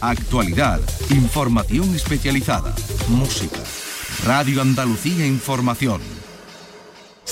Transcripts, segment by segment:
actualidad, información especializada, música. Radio Andalucía Información.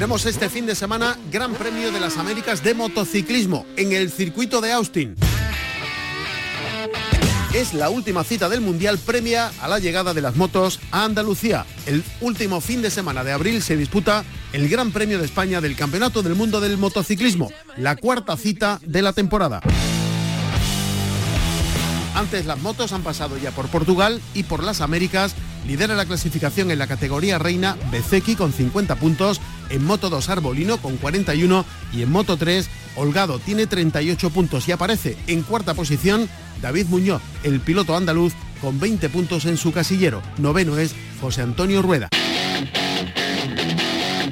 Tenemos este fin de semana Gran Premio de las Américas de motociclismo en el circuito de Austin. Es la última cita del Mundial premia a la llegada de las motos a Andalucía. El último fin de semana de abril se disputa el Gran Premio de España del Campeonato del Mundo del Motociclismo, la cuarta cita de la temporada. Antes las motos han pasado ya por Portugal y por las Américas. Lidera la clasificación en la categoría reina Bezeki con 50 puntos, en Moto 2 Arbolino con 41 y en Moto 3 Holgado tiene 38 puntos y aparece en cuarta posición David Muñoz, el piloto andaluz con 20 puntos en su casillero. Noveno es José Antonio Rueda.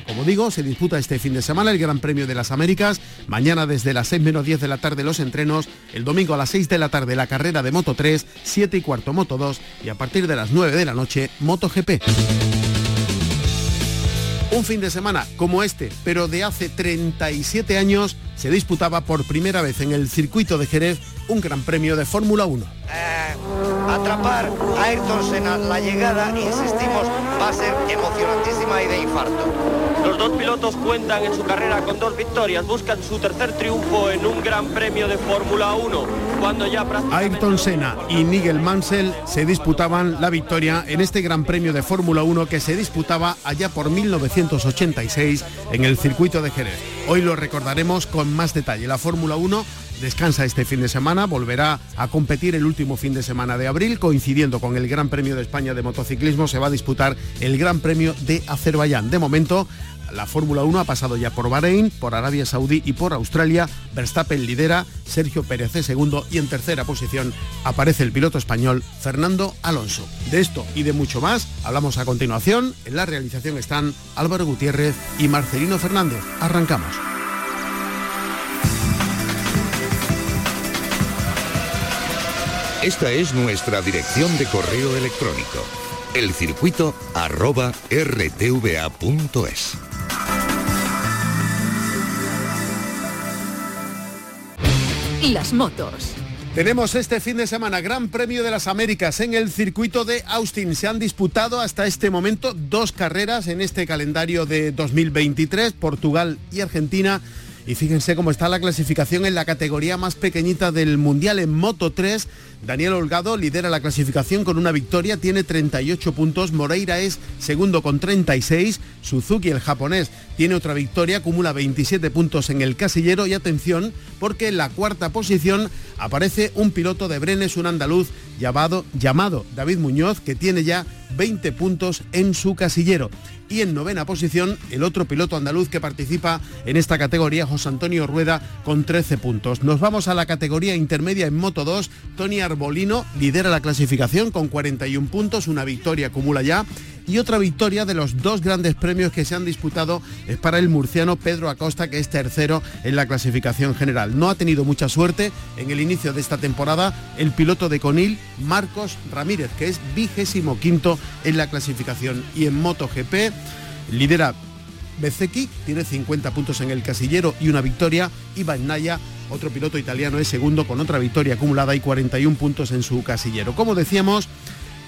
Como digo, se disputa este fin de semana el Gran Premio de las Américas. Mañana desde las 6 menos 10 de la tarde los entrenos. El domingo a las 6 de la tarde la carrera de Moto 3, 7 y cuarto Moto 2 y a partir de las 9 de la noche Moto GP. Un fin de semana como este, pero de hace 37 años, se disputaba por primera vez en el circuito de Jerez un Gran Premio de Fórmula 1. Eh, atrapar a Ayrton Senna la llegada, insistimos, va a ser emocionantísima y de infarto. Los dos pilotos cuentan en su carrera con dos victorias, buscan su tercer triunfo en un Gran Premio de Fórmula 1, cuando ya Ayrton Senna y Nigel Mansell se disputaban la victoria en este Gran Premio de Fórmula 1 que se disputaba allá por 1986 en el circuito de Jerez. Hoy lo recordaremos con más detalle. La Fórmula 1 descansa este fin de semana, volverá a competir el último fin de semana de abril, coincidiendo con el Gran Premio de España de motociclismo, se va a disputar el Gran Premio de Azerbaiyán. De momento, la Fórmula 1 ha pasado ya por Bahrein, por Arabia Saudí y por Australia. Verstappen lidera, Sergio Pérez es segundo y en tercera posición aparece el piloto español Fernando Alonso. De esto y de mucho más hablamos a continuación. En la realización están Álvaro Gutiérrez y Marcelino Fernández. Arrancamos. Esta es nuestra dirección de correo electrónico, elcircuito arroba rtva.es. Las motos. Tenemos este fin de semana Gran Premio de las Américas en el circuito de Austin. Se han disputado hasta este momento dos carreras en este calendario de 2023, Portugal y Argentina. Y fíjense cómo está la clasificación en la categoría más pequeñita del Mundial en Moto 3. Daniel Holgado lidera la clasificación con una victoria, tiene 38 puntos. Moreira es segundo con 36. Suzuki, el japonés, tiene otra victoria, acumula 27 puntos en el casillero. Y atención, porque en la cuarta posición aparece un piloto de Brenes, un andaluz llamado, David Muñoz, que tiene ya 20 puntos en su casillero. Y en novena posición, el otro piloto andaluz que participa en esta categoría, José Antonio Rueda, con 13 puntos. Nos vamos a la categoría intermedia en Moto 2. Tony Arbolino lidera la clasificación con 41 puntos, una victoria acumula ya y otra victoria de los dos grandes premios que se han disputado es para el murciano Pedro Acosta, que es tercero en la clasificación general. No ha tenido mucha suerte en el inicio de esta temporada el piloto de Conil, Marcos Ramírez, que es vigésimo quinto en la clasificación. Y en MotoGP lidera Bezeki, tiene 50 puntos en el casillero y una victoria. Y Naya, otro piloto italiano, es segundo con otra victoria acumulada y 41 puntos en su casillero. Como decíamos,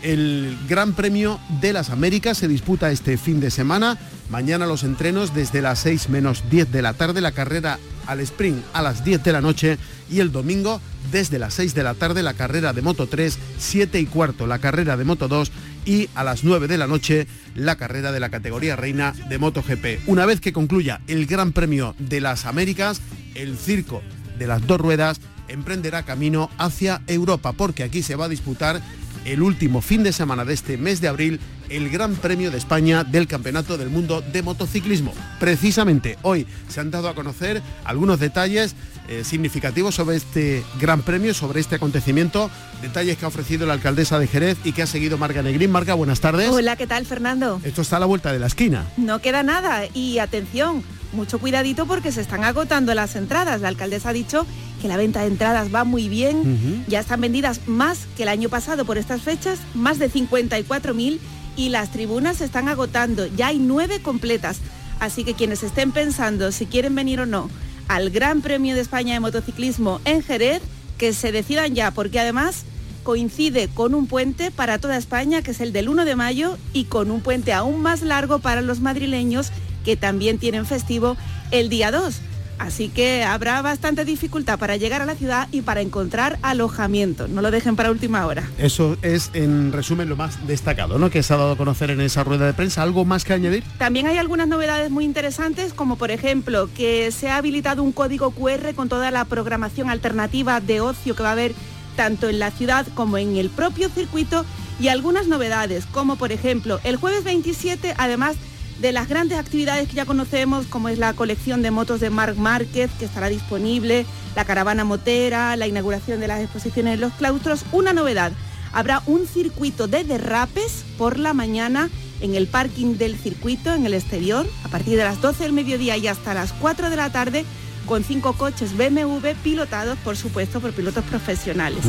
el Gran Premio de las Américas se disputa este fin de semana. Mañana los entrenos desde las 6 menos 10 de la tarde, la carrera al sprint a las 10 de la noche y el domingo desde las 6 de la tarde la carrera de Moto 3, 7 y cuarto la carrera de Moto 2 y a las 9 de la noche la carrera de la categoría reina de MotoGP. Una vez que concluya el Gran Premio de las Américas, el circo de las dos ruedas emprenderá camino hacia Europa, porque aquí se va a disputar el último fin de semana de este mes de abril el Gran Premio de España del Campeonato del Mundo de Motociclismo. Precisamente hoy se han dado a conocer algunos detalles eh, significativos sobre este Gran Premio, sobre este acontecimiento, detalles que ha ofrecido la alcaldesa de Jerez y que ha seguido Marga Negrín. Marga, buenas tardes. Hola, ¿qué tal, Fernando? Esto está a la vuelta de la esquina. No queda nada y atención, mucho cuidadito porque se están agotando las entradas. La alcaldesa ha dicho que la venta de entradas va muy bien. Ya están vendidas más que el año pasado por estas fechas, más de 54.000 y las tribunas se están agotando. Ya hay nueve completas. Así que quienes estén pensando si quieren venir o no al Gran Premio de España de Motociclismo en Jerez, que se decidan ya, porque además coincide con un puente para toda España, que es el del 1 de mayo, y con un puente aún más largo para los madrileños, que también tienen festivo el día 2. Así que habrá bastante dificultad para llegar a la ciudad y para encontrar alojamiento. No lo dejen para última hora. Eso es, en resumen, lo más destacado, ¿no? Que se ha dado a conocer en esa rueda de prensa. ¿Algo más que añadir? También hay algunas novedades muy interesantes, como por ejemplo que se ha habilitado un código QR con toda la programación alternativa de ocio que va a haber tanto en la ciudad como en el propio circuito y algunas novedades, como por ejemplo el jueves 27, además de las grandes actividades que ya conocemos, como es la colección de motos de Marc Márquez, que estará disponible, la caravana motera, la inauguración de las exposiciones en los claustros, una novedad. Habrá un circuito de derrapes por la mañana en el parking del circuito, en el exterior, a partir de las 12 del mediodía y hasta las 4 de la tarde, con cinco coches BMW pilotados, por supuesto, por pilotos profesionales.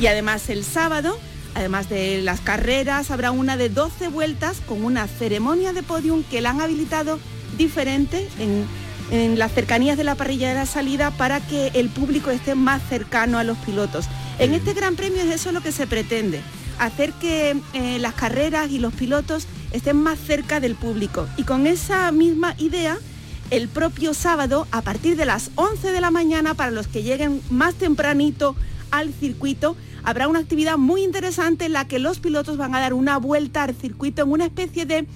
Y además el sábado Además de las carreras, habrá una de 12 vueltas con una ceremonia de podium que la han habilitado diferente en, las cercanías de la parrilla de la salida para que el público esté más cercano a los pilotos. En este Gran Premio es eso lo que se pretende, hacer que eh, las carreras y los pilotos estén más cerca del público. Y con esa misma idea, el propio sábado, a partir de las 11 de la mañana, para los que lleguen más tempranito al circuito, habrá una actividad muy interesante en la que los pilotos van a dar una vuelta al circuito en una especie de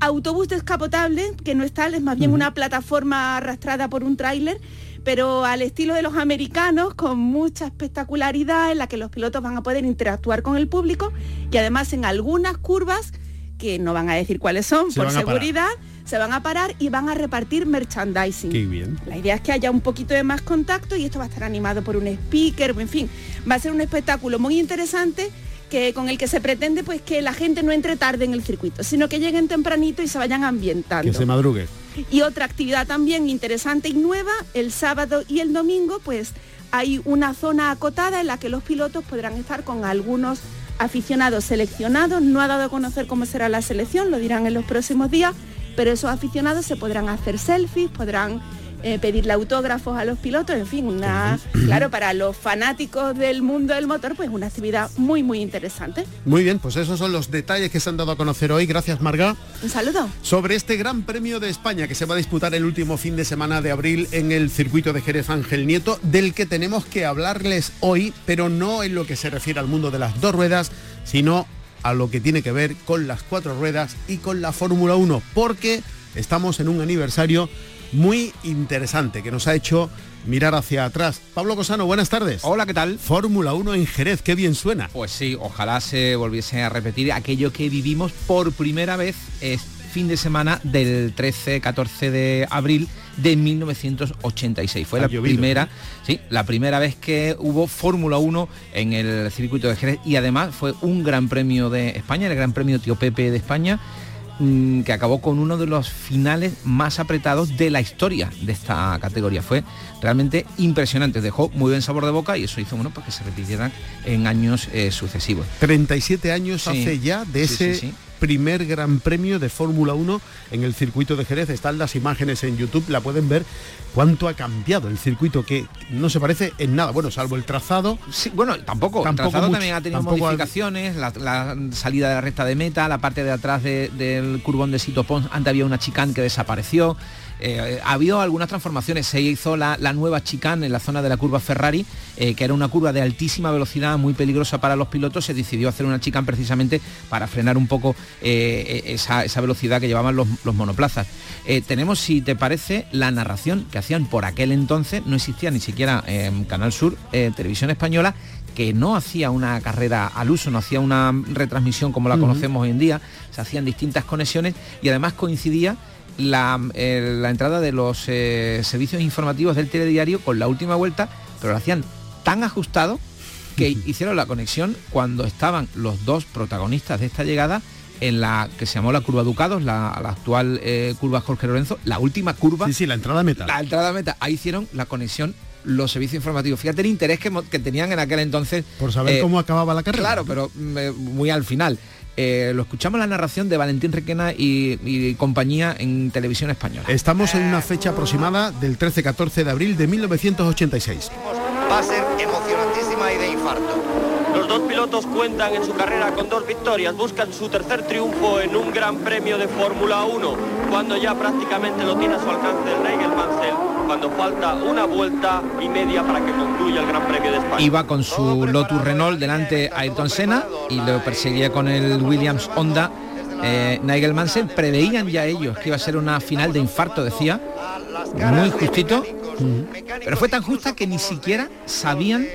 autobús descapotable, que no es tal, es más bien una plataforma arrastrada por un tráiler, pero al estilo de los americanos, con mucha espectacularidad, en la que los pilotos van a poder interactuar con el público y además en algunas curvas, que no van a decir cuáles son por seguridad, se van a parar y van a repartir merchandising. Qué bien. La idea es que haya un poquito de más contacto y esto va a estar animado por un speaker, en fin, va a ser un espectáculo muy interesante que, con el que se pretende pues que la gente no entre tarde en el circuito, sino que lleguen tempranito y se vayan ambientando. Que se madrugue. Y otra actividad también interesante y nueva, el sábado y el domingo, pues hay una zona acotada en la que los pilotos podrán estar con algunos aficionados seleccionados. No ha dado a conocer cómo será la selección, lo dirán en los próximos días, pero esos aficionados se podrán hacer selfies, podrán eh, pedirle autógrafos a los pilotos, en fin, una, claro, para los fanáticos del mundo del motor, pues una actividad muy, muy interesante. Muy bien, pues esos son los detalles que se han dado a conocer hoy. Gracias, Marga. Un saludo. Sobre este Gran Premio de España que se va a disputar el último fin de semana de abril en el circuito de Jerez Ángel Nieto, del que tenemos que hablarles hoy, pero no en lo que se refiere al mundo de las dos ruedas, sino a lo que tiene que ver con las cuatro ruedas y con la Fórmula 1, porque estamos en un aniversario muy interesante que nos ha hecho mirar hacia atrás. Pablo Cosano, buenas tardes. Hola, ¿qué tal? Fórmula 1 en Jerez, qué bien suena. Pues sí, ojalá se volviese a repetir aquello que vivimos por primera vez este fin de semana del 13-14 de abril de 1986. Fue la primera, sí, la primera vez que hubo Fórmula 1 en el circuito de Jerez y además fue un gran premio de España, el Gran Premio Tío Pepe de España mm, que acabó con uno de los finales más apretados de la historia de esta categoría. Fue realmente impresionante, dejó muy buen sabor de boca y eso hizo bueno para que se repitieran en años eh, sucesivos. 37 años hace ya de ese primer gran premio de Fórmula 1 en el circuito de Jerez. Están las imágenes en YouTube, la pueden ver cuánto ha cambiado el circuito, que no se parece en nada, bueno, salvo el trazado. Sí, bueno, tampoco, el trazado también ha tenido modificaciones, la, salida de la recta de meta, la parte de atrás del curbón de Sito Pons, antes había una chicane que desapareció. Eh, ha habido algunas transformaciones. Se hizo la, nueva chicane en la zona de la curva Ferrari, eh, que era una curva de altísima velocidad, muy peligrosa para los pilotos. Se decidió hacer una chicane precisamente para frenar un poco eh, esa, velocidad que llevaban los, monoplazas. tenemos, si te parece, la narración que hacían por aquel entonces, no existía ni siquiera en Canal Sur, Televisión Española, que no hacía una carrera al uso, no hacía una retransmisión como la conocemos hoy en día, se hacían distintas conexiones y además coincidía la, eh, entrada de los eh, servicios informativos del telediario con la última vuelta, pero lo hacían tan ajustado que hicieron la conexión cuando estaban los dos protagonistas de esta llegada en la que se llamó la curva Ducados, la, actual eh, curva Jorge Lorenzo, la última curva. Sí, sí, la entrada meta. La entrada meta. Ahí hicieron la conexión los servicios informativos. Fíjate el interés que, tenían en aquel entonces. Por saber eh, cómo acababa la carrera. Claro, pero mm, eh, muy al final. Eh, lo escuchamos la narración de Valentín Requena y, compañía en televisión española. Estamos en una fecha aproximada del 13-14 de abril de 1986. Va a ser emocionantísima y de infarto. Los dos pilotos cuentan en su carrera con dos victorias, buscan su tercer triunfo en un gran premio de Fórmula 1, cuando ya prácticamente lo tiene a su alcance el Nigel Mansell cuando falta una vuelta y media para que concluya el Gran Premio de España. Iba con su Lotus Renault delante Ayrton Senna y lo perseguía con el Williams Honda eh, Nigel Mansell. Preveían ya ellos que iba a ser una final de infarto, decía, muy justito, pero fue tan justa que ni siquiera sabían,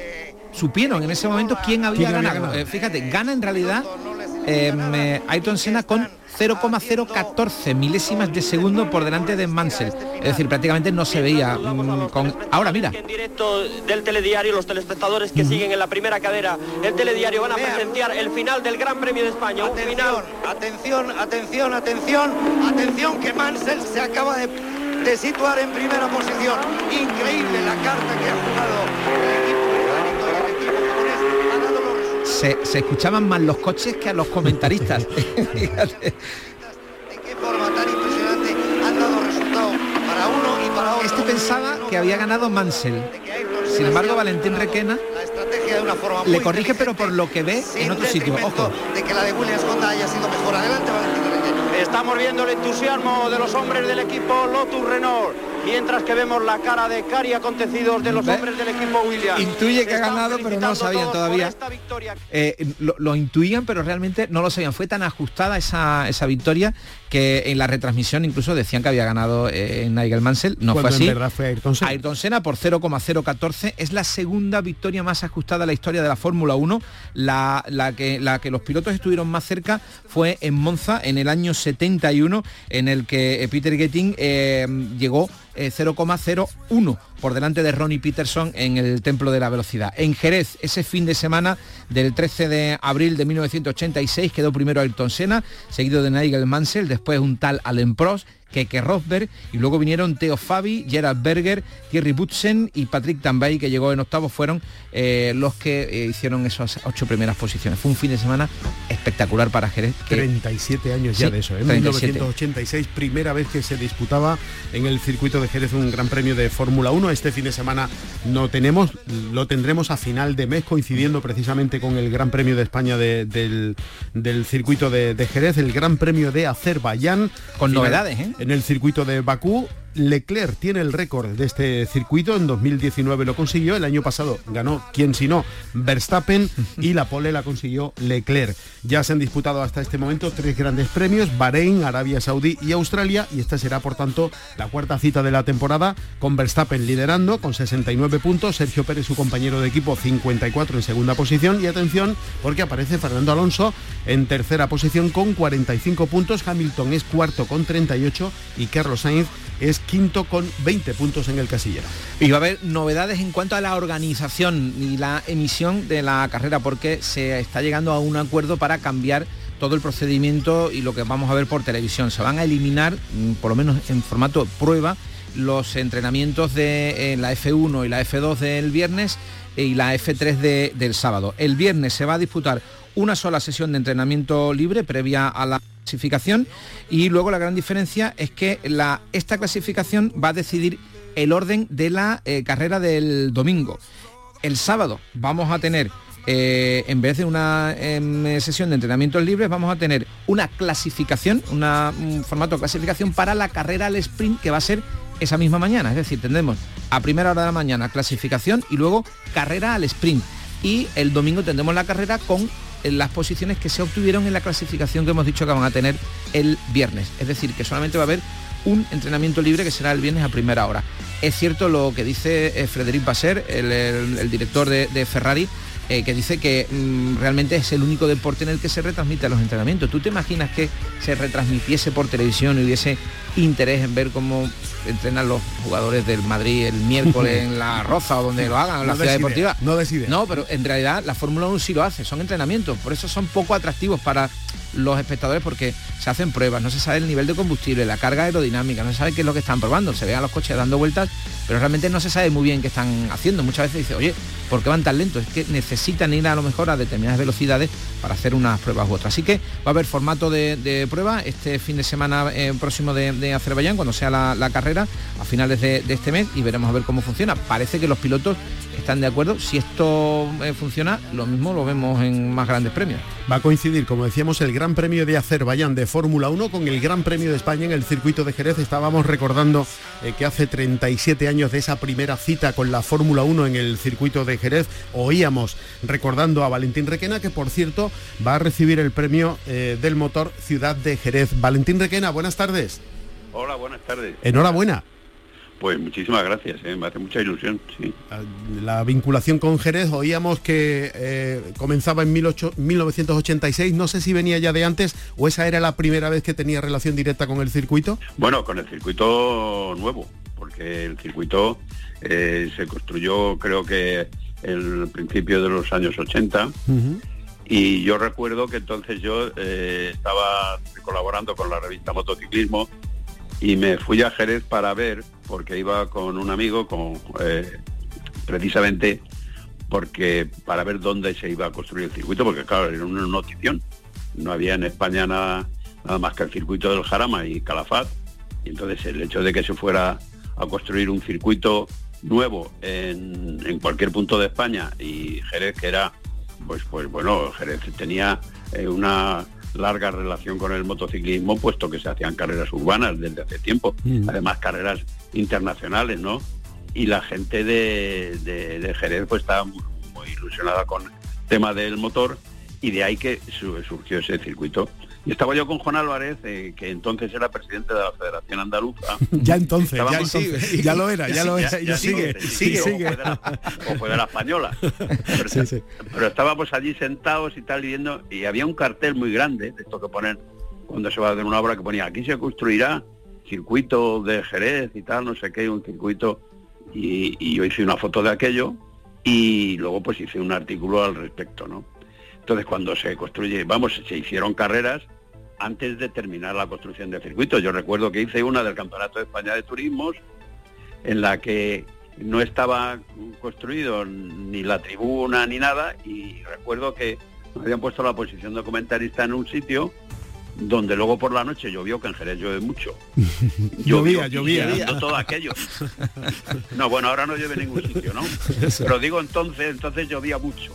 supieron en ese momento quién había ganado. Eh, fíjate, gana en realidad eh, Ayrton Senna con 0,014 milésimas de segundo por delante de Mansell. Es decir, prácticamente no se veía mm, con... Ahora mira. En directo del telediario, los telespectadores que siguen en la primera cadera, el telediario van a presenciar el final del Gran Premio de España. Atención, final... atención, atención, atención, atención, que Mansell se acaba de, de situar en primera posición. Increíble la carta que ha jugado se, escuchaban más los coches que a los comentaristas. Este pensaba que había ganado Mansell. Sin embargo, Valentín Requena le corrige, pero por lo que ve en otro sitio. Ojo. De que la de Williams Honda haya sido mejor. Adelante, Valentín Requena. Estamos viendo el entusiasmo de los hombres del equipo Lotus Renault mientras que vemos la cara de cari acontecidos de los hombres del equipo Williams. Intuye que ha ganado, pero no lo sabían todavía. Eh, lo, intuían, pero realmente no lo sabían. Fue tan ajustada esa, esa victoria que en la retransmisión incluso decían que había ganado eh, Nigel Mansell. No fue así. Fue Ayrton Senna. Ayrton Senna por 0,014. Es la segunda victoria más ajustada en la historia de la Fórmula 1. La, la, que, la que los pilotos estuvieron más cerca fue en Monza en el año 71, en el que eh, Peter Getting llegó 0,01 por delante de Ronnie Peterson en el Templo de la Velocidad. En Jerez, ese fin de semana del 13 de abril de 1986 quedó primero Ayrton Senna, seguido de Nigel Mansell, después un tal Allen Prost, Keke Rosberg y luego vinieron Theo Fabi, Gerard Berger, Thierry Butsen y Patrick Tambay que llegó en octavo fueron eh, los que eh, hicieron esas ocho primeras posiciones. Fue un fin de semana espectacular para Jerez. 37 años ya de eso, en ¿eh? 1986, primera vez que se disputaba en el circuito de Jerez un gran premio de Fórmula 1. Este fin de semana no tenemos, lo tendremos a final de mes coincidiendo precisamente con el Gran Premio de España del, circuito de, Jerez, el Gran Premio de Azerbaiyán. Con novedades, ¿eh? En el circuito de Bakú Leclerc tiene el récord de este circuito, en 2019 lo consiguió, el año pasado ganó, quién si no, Verstappen y la pole la consiguió Leclerc. Ya se han disputado hasta este momento tres grandes premios, Bahrein, Arabia Saudí y Australia, y esta será por tanto la cuarta cita de la temporada, con Verstappen liderando con 69 puntos, Sergio Pérez su compañero de equipo 54 en segunda posición, y atención porque aparece Fernando Alonso en tercera posición con 45 puntos, Hamilton es cuarto con 38 y Carlos Sainz es quinto con 20 puntos en el casillero. Y va a haber novedades en cuanto a la organización y la emisión de la carrera porque se está llegando a un acuerdo para cambiar todo el procedimiento y lo que vamos a ver por televisión. Se van a eliminar, mm, por lo menos en formato prueba, los entrenamientos de la F1 y la F2 del viernes y la F3 del sábado. El viernes se va a disputar una sola sesión de entrenamiento libre previa a la clasificación y luego la gran diferencia es que la, esta clasificación va a decidir el orden de la eh, carrera del domingo. El sábado vamos a tener eh, en vez de una em, sesión de entrenamientos libres, vamos a tener una clasificación, un formato de clasificación para la carrera al sprint que va a ser esa misma mañana. Es decir, tendremos a primera hora de la mañana clasificación y luego carrera al sprint. Y el domingo tendremos la carrera con las posiciones que se obtuvieron en la clasificación que hemos dicho que van a tener el viernes. Es decir, que solamente va a haber un entrenamiento libre que será el viernes a primera hora. Es cierto lo que dice eh, Frederic Basser, el, director de Ferrari, eh, que dice que mm, realmente es el único deporte en el que se retransmite los entrenamientos. ¿Tú te imaginas que se retransmitiese por televisión y hubiese interés en ver cómo entrenan los jugadores del Madrid el miércoles en la Roza o donde lo hagan, en la ciudad deportiva? No decide. No, pero en realidad la Fórmula 1 sí lo hace, son entrenamientos, por eso son poco atractivos para los espectadores porque se hacen pruebas, no se sabe el nivel de combustible, la carga aerodinámica, no se sabe qué es lo que están probando, se ven a los coches dando vueltas, pero realmente no se sabe muy bien qué están haciendo. Muchas veces dice, oye, ¿por qué van tan lentos? Es que necesitan ir a lo mejor a determinadas velocidades para hacer unas pruebas u otras. Así que va a haber formato de, prueba este fin de semana eh, próximo de, Azerbaiyán, cuando sea la, carrera, a finales de, este mes, y veremos a ver cómo funciona. Parece que los pilotos están de acuerdo. Si esto eh, funciona, lo mismo lo vemos en más grandes premios. Va a coincidir, como decíamos, el Gran Premio de Azerbaiyán de Fórmula 1 con el Gran Premio de España en el circuito de Jerez. Estábamos recordando eh, que hace 37 años de esa primera cita con la Fórmula 1 en el circuito de Jerez, oíamos recordando a Valentín Requena, que por cierto va a recibir el premio eh, del motor Ciudad de Jerez. Valentín Requena, buenas tardes. Hola, buenas tardes. Enhorabuena. Pues muchísimas gracias, ¿eh? me hace mucha ilusión. Sí. Ah, la vinculación con Jerez, oíamos que eh, comenzaba en 1986, no sé si venía ya de antes o esa era la primera vez que tenía relación directa con el circuito. Bueno, con el circuito nuevo, porque el circuito eh, se construyó creo que el principio de los años 80. Y yo recuerdo que entonces yo estaba colaborando con la revista Motociclismo y me fui a Jerez para ver, porque iba con un amigo, con, eh, precisamente porque para ver dónde se iba a construir el circuito, porque claro, era una notición. No había en España nada, más que el circuito del Jarama y Calafat. Y entonces el hecho de que se fuera a construir un circuito nuevo en, en cualquier punto de España y Jerez que era, pues, pues bueno, Jerez tenía eh, una larga relación con el motociclismo, puesto que se hacían carreras urbanas desde hace tiempo, mm. además carreras internacionales, ¿no? Y la gente de, Jerez pues estaba muy, ilusionada con el tema del motor y de ahí que surgió ese circuito. Y estaba yo con Juan Álvarez, eh, que entonces era presidente de la Federación Andaluza. ya entonces, ya, entonces ya, lo era, ya, lo era, ya, sigue, sigue, sigue. O, fue de la, española. Pero, estábamos allí sentados y tal, viendo, y había un cartel muy grande, de esto que ponen cuando se va a hacer una obra, que ponía, aquí se construirá circuito de Jerez y tal, no sé qué, un circuito, y, y yo hice una foto de aquello, y luego pues hice un artículo al respecto, ¿no? Entonces cuando se construye, vamos, se hicieron carreras antes de terminar la construcción del circuito. Yo recuerdo que hice una del Campeonato de España de Turismos, en la que no estaba construido ni la tribuna ni nada, y recuerdo que me habían puesto la posición de comentarista en un sitio donde luego por la noche llovió, que en Jerez llueve mucho. llovía, llovía. todo aquello. No, bueno, ahora no llueve en ningún sitio, ¿no? Pero digo entonces, entonces llovía mucho.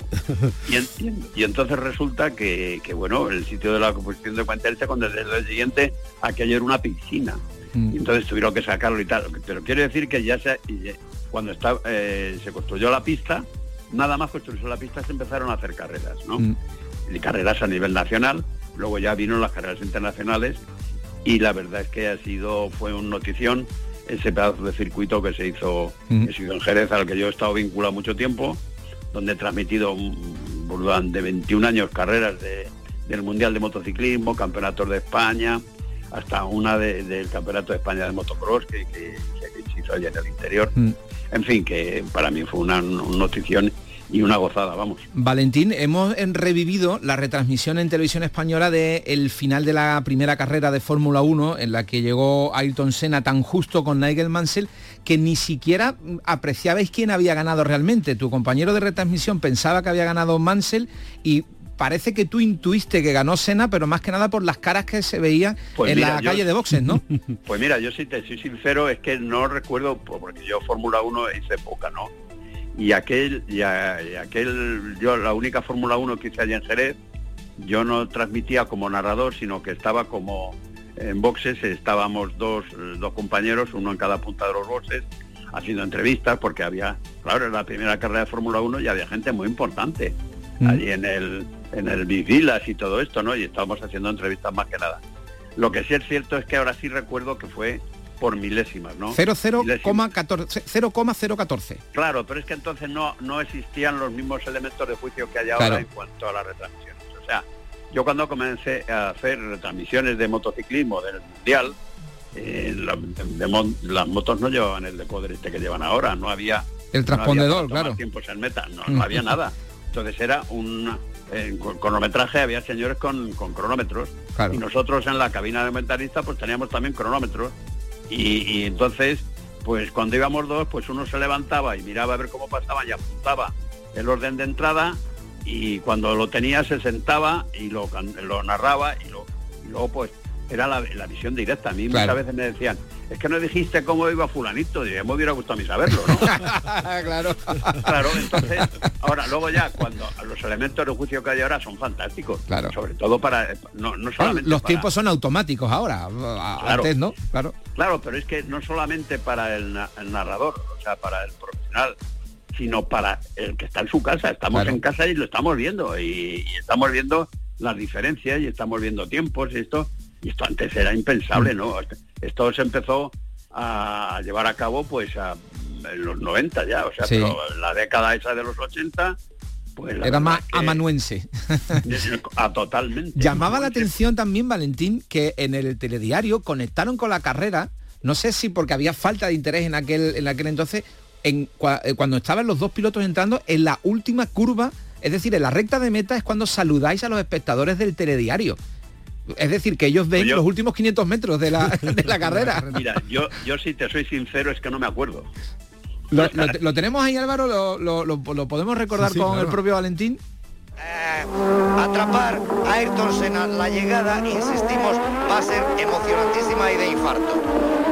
Y, entonces resulta que, bueno, el sitio de la composición de Cuentelce, cuando desde el siguiente, aquello era una piscina. Mm. Y entonces tuvieron que sacarlo y tal. Pero quiero decir que ya se, cuando está, eh, se construyó la pista, nada más construyó la pista se empezaron a hacer carreras, ¿no? Mm. Y carreras a nivel nacional Luego ya vino las carreras internacionales y la verdad es que ha sido, fue un notición ese pedazo de circuito que se hizo, en Jerez, al que yo he estado vinculado mucho tiempo, donde he transmitido durante 21 años carreras del Mundial de Motociclismo, campeonatos de España, hasta una del Campeonato de España de Motocross que, se hizo allá en el interior. Mm. En fin, que para mí fue una, una notición y una gozada, vamos. Valentín, hemos revivido la retransmisión en televisión española del el final de la primera carrera de Fórmula 1 en la que llegó Ayrton Senna tan justo con Nigel Mansell que ni siquiera apreciabais quién había ganado realmente. Tu compañero de retransmisión pensaba que había ganado Mansell y parece que tú intuiste que ganó Senna, pero más que nada por las caras que se veían pues en la calle de boxes, ¿no? Pues mira, yo si te soy sincero, es que no recuerdo, porque yo Fórmula 1 hice poca, ¿no? Y aquel, y, aquel, yo la única Fórmula 1 que hice allá en Jerez, yo no transmitía como narrador, sino que estaba como en boxes, estábamos dos, dos compañeros, uno en cada punta de los boxes, haciendo entrevistas, porque había, claro, en la primera carrera de Fórmula 1 y había gente muy importante, mm. allí en el, en el Vivilas y todo esto, ¿no? Y estábamos haciendo entrevistas más que nada. Lo que sí es cierto es que ahora sí recuerdo que fue por milésimas, ¿no? 0,014. Claro, pero es que entonces no, no existían los mismos elementos de juicio que hay ahora en cuanto a las retransmisiones. O sea, yo cuando comencé a hacer retransmisiones de motociclismo del Mundial, eh, las motos no llevaban el decoder este que llevan ahora, no había... El transpondedor, claro. Tiempos en meta, no, no había nada. Entonces era un cronometraje había señores con, cronómetros y nosotros en la cabina de comentarista pues teníamos también cronómetros y, entonces pues cuando íbamos dos pues uno se levantaba y miraba a ver cómo pasaba y apuntaba el orden de entrada y cuando lo tenía se sentaba y lo, lo narraba y, luego pues era la, visión directa. A mí muchas veces me decían, es que no dijiste cómo iba fulanito, y me hubiera gustado a mí saberlo, ¿no? claro. claro, entonces, ahora, luego ya, cuando los elementos de juicio que hay ahora son fantásticos. Claro. Sobre todo para, no, solamente Los tiempos son automáticos ahora, antes, ¿no? Claro. Claro, pero es que no solamente para el, narrador, o sea, para el profesional, sino para el que está en su casa. Estamos en casa y lo estamos viendo, y, y estamos viendo las diferencias y estamos viendo tiempos y esto y esto antes era impensable, ¿no? Esto se empezó a llevar a cabo pues en los 90 ya, o sea, pero la década esa de los 80 pues era más amanuense. a totalmente. Llamaba la atención también, Valentín, que en el telediario conectaron con la carrera, no sé si porque había falta de interés en aquel, en aquel entonces, en, eh, cuando estaban los dos pilotos entrando en la última curva, es decir, en la recta de meta es cuando saludáis a los espectadores del telediario. Es decir, que ellos ven los últimos 500 metros de la, de la carrera. Mira, yo, yo si te soy sincero es que no me acuerdo. ¿Lo, tenemos ahí Álvaro? ¿Lo, podemos recordar con el propio Valentín? Eh, atrapar a Ayrton Senna, la llegada, insistimos, va a ser emocionantísima y de infarto.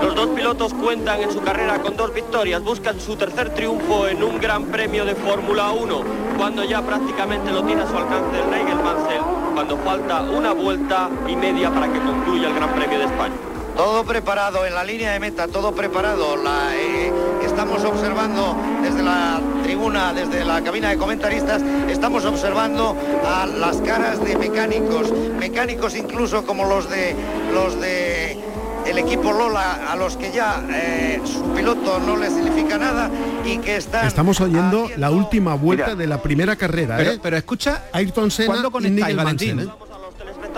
Los dos pilotos cuentan en su carrera con dos victorias, buscan su tercer triunfo en un gran premio de Fórmula 1, cuando ya prácticamente lo tiene a su alcance el Nigel Mansell, cuando falta una vuelta y media para que concluya el Gran Premio de España. Todo preparado en la línea de meta, todo preparado. Eh, estamos observando desde la tribuna, desde la cabina de comentaristas, estamos observando a las caras de mecánicos, mecánicos incluso como los de los de el equipo Lola a los que ya eh, su piloto no le significa nada y que están estamos oyendo la última vuelta de la primera carrera pero, ¿eh? pero escucha Ayrton Senna y Nigel Valentín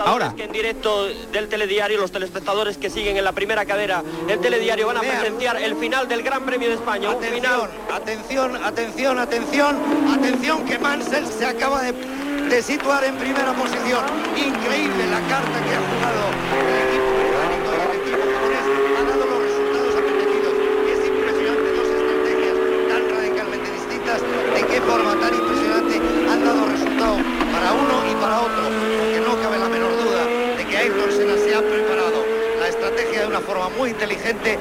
Ahora. que en directo del telediario, los telespectadores que siguen en la primera cadera, el telediario van a presenciar el final del Gran Premio de España. Atención, final... atención, atención, atención, atención, que Mansell se acaba de, de situar en primera posición. Increíble la carta que ha jugado el equipo británico y el equipo japonés. Ha dado los resultados apetecidos. Es impresionante dos estrategias tan radicalmente distintas. De qué forma tan impresionante han dado resultados para uno y para otro. Porque no cabe la menor Ayrton Senna se ha preparado la estrategia de una forma muy inteligente,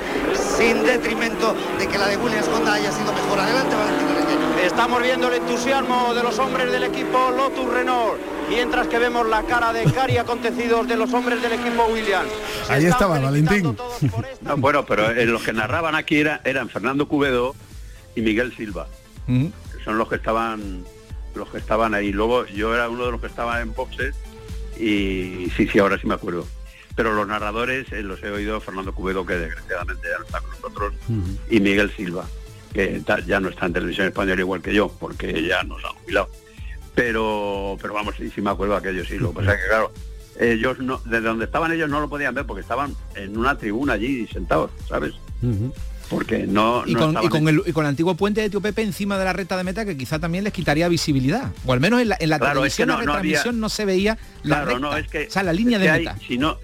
sin detrimento de que la de Williams Honda haya sido mejor. Adelante, Valentín Estamos viendo el entusiasmo de los hombres del equipo Lotus Renault, mientras que vemos la cara de cari acontecidos de los hombres del equipo Williams. Ahí estaba, Valentín. bueno, pero eh, los que narraban aquí era, eran Fernando Cubedo y Miguel Silva. son los que estaban los que estaban ahí. Luego yo era uno de los que estaba en boxes y sí, sí, ahora sí me acuerdo. Pero los narradores eh, los he oído Fernando Cubedo, que desgraciadamente ya no está con nosotros, y Miguel Silva, que ya no está en televisión española igual que yo, porque ya nos han jubilado. Pero, pero vamos, sí, sí me acuerdo aquello, sí. Lo que pasa es que, claro, ellos no, desde donde estaban ellos no lo podían ver porque estaban en una tribuna allí sentados, ¿sabes? Porque no, y, con, el, y, con, el, antiguo puente de Tío Pepe encima de la recta de meta que quizá también les quitaría visibilidad. O al menos en la, en la televisión no, retransmisión no, se veía la claro, no, es que, o sea, la línea de meta. si no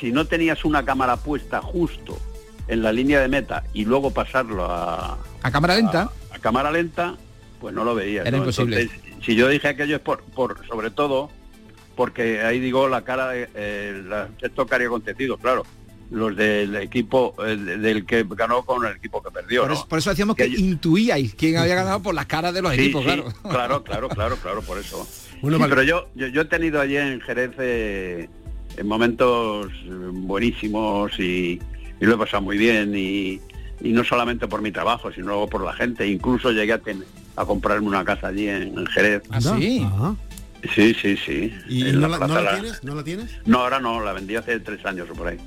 si no tenías una cámara puesta justo en la línea de meta y luego pasarlo a a cámara lenta. a, cámara lenta pues no lo veías era imposible. Si yo dije aquello es por, por sobre todo porque ahí digo la cara de eh, esto que haría acontecido claro los del equipo del que ganó con el equipo que perdió. Por, eso, decíamos que, intuíais quién había ganado por las caras de los equipos, claro. claro, claro, claro, claro, por eso. Bueno, Pero yo, yo, he tenido allí en Jerez eh, en momentos buenísimos y, lo he pasado muy bien y, no solamente por mi trabajo, sino por la gente. Incluso llegué a, a comprarme una casa allí en, Jerez. ¿Ah, sí? Sí, sí, sí. ¿Y no la, tienes? ¿no la, tienes? No, ahora no, la vendí hace tres años o por ahí.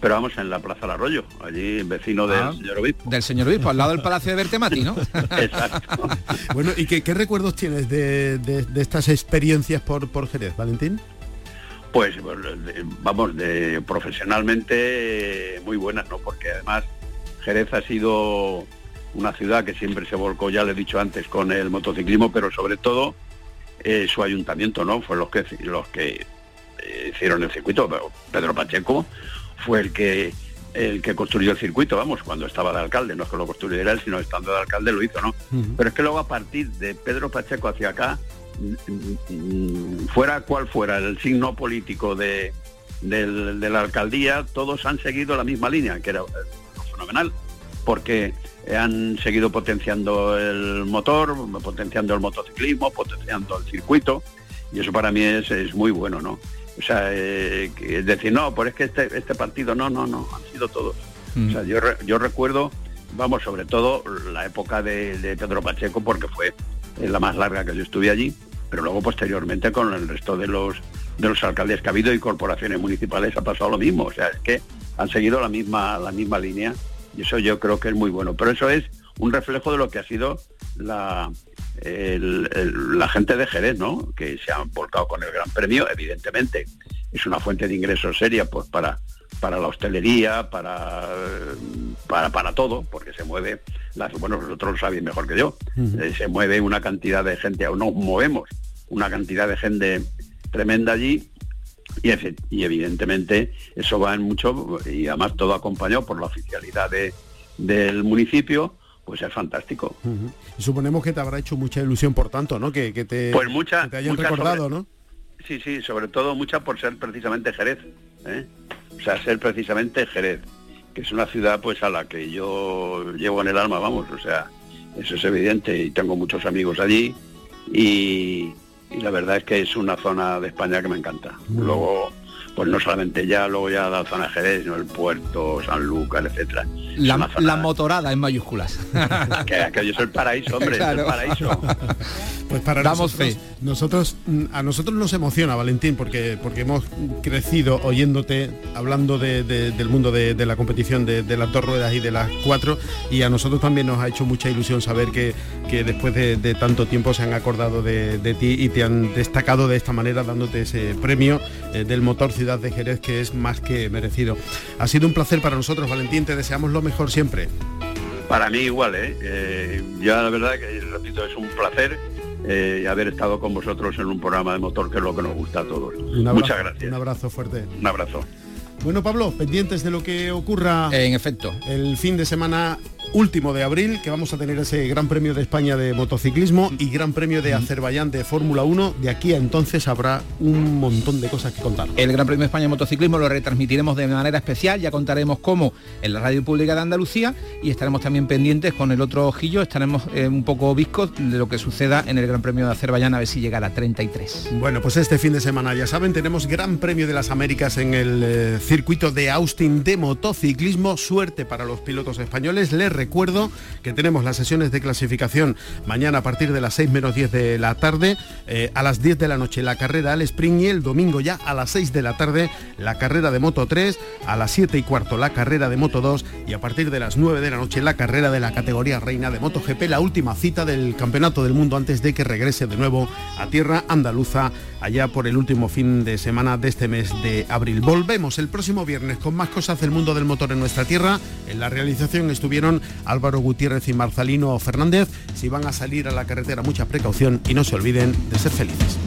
Pero vamos en la Plaza del Arroyo, allí vecino del ah, señor obispo. Del señor obispo, al lado del Palacio de Bertemati, ¿no? Exacto. bueno, ¿y qué, recuerdos tienes de, estas experiencias por, por Jerez, Valentín? Pues, vamos, de profesionalmente muy buenas, ¿no? Porque además Jerez ha sido una ciudad que siempre se volcó, ya le he dicho antes, con el motociclismo, pero sobre todo eh, su ayuntamiento, ¿no? Fue los que los que eh, hicieron el circuito. Pedro Pacheco fue el que el que construyó el circuito, vamos, cuando estaba de alcalde, no es que lo construyera él, sino estando de alcalde lo hizo, ¿no? Pero es que luego a partir de Pedro Pacheco hacia acá, mm, mm, fuera cual fuera el signo político de, de la alcaldía, todos han seguido la misma línea, que era eh, fenomenal, porque han seguido potenciando el motor, potenciando el motociclismo, potenciando el circuito, y eso para mí es, es muy bueno, ¿no? O sea, eh, decir, no, pero es que este, este partido, no, no, no, han sido todos. O sea, yo, yo recuerdo, vamos, sobre todo la época de, Pedro Pacheco, porque fue la más larga que yo estuve allí, pero luego posteriormente con el resto de los de los alcaldes que ha habido y corporaciones municipales ha pasado lo mismo. O sea, es que han seguido la misma, la misma línea y eso yo creo que es muy bueno. Pero eso es un reflejo de lo que ha sido la, la gente de Jerez, ¿no? Que se han volcado con el Gran Premio, evidentemente. Es una fuente de ingresos seria pues para, para la hostelería, para, para, para todo, porque se mueve, las, bueno, vosotros lo sabéis mejor que yo, eh, se mueve una cantidad de gente, o no movemos una cantidad de gente tremenda allí y, y, evidentemente eso va en mucho y además todo acompañado por la oficialidad del municipio pues es fantástico. suponemos que te habrá hecho mucha ilusión por tanto, ¿no? Que, te, pues mucha, te hayan recordado, ¿no? Sí, sí, sobre todo mucha por ser precisamente Jerez. ¿eh? O sea, ser precisamente Jerez, que es una ciudad pues a la que yo llevo en el alma, vamos, o sea, eso es evidente y tengo muchos amigos allí y, la verdad es que es una zona de España que me encanta. Luego pues no solamente ya, luego ya la zona Jerez, sino el puerto, San Lucas, etcétera. La, motorada en mayúsculas. que, que yo soy el paraíso, hombre, el paraíso. Pues para nosotros, nosotros, mm, a nosotros nos emociona, Valentín, porque, porque hemos crecido oyéndote, hablando del mundo de, la competición de, las dos ruedas y de las cuatro, y a nosotros también nos ha hecho mucha ilusión saber que, que después de, tanto tiempo se han acordado de, ti y te han destacado de esta manera, dándote ese premio eh, del motor Ciudad de Jerez, que es más que merecido. Ha sido un placer para nosotros, Valentín, te deseamos lo mejor siempre. Para mí igual, ¿eh? eh ya la verdad que, repito, es un placer eh, haber estado con vosotros en un programa de motor que es lo que nos gusta a todos. Muchas gracias. Un abrazo fuerte. Un abrazo. Bueno, Pablo, pendientes de lo que ocurra en efecto el fin de semana último de abril, que vamos a tener ese Gran Premio de España de motociclismo y Gran Premio de Azerbaiyán de Fórmula 1. De aquí a entonces habrá un montón de cosas que contar. El Gran Premio de España de motociclismo lo retransmitiremos de manera especial, ya contaremos cómo en la Radio Pública de Andalucía y estaremos también pendientes con el otro ojillo, estaremos eh, un poco viscos de lo que suceda en el Gran Premio de Azerbaiyán a ver si llega a la 33. Bueno, pues este fin de semana, ya saben, tenemos Gran Premio de las Américas en el eh, circuito de Austin de motociclismo. Suerte para los pilotos españoles. Les recuerdo que tenemos las sesiones de clasificación mañana a partir de las 6 menos 10 de la tarde, eh, a las 10 de la noche la carrera al sprint y el domingo ya a las 6 de la tarde la carrera de Moto 3, a las 7 y cuarto la carrera de Moto 2 y a partir de las 9 de la noche la carrera de la categoría reina de MotoGP, la última cita del Campeonato del Mundo antes de que regrese de nuevo a tierra andaluza allá por el último fin de semana de este mes de abril. Volvemos el próximo viernes con más cosas del mundo del motor en nuestra tierra. En la realización estuvieron Álvaro Gutiérrez y Marcelino Fernández. Si van a salir a la carretera, mucha precaución y no se olviden de ser felices.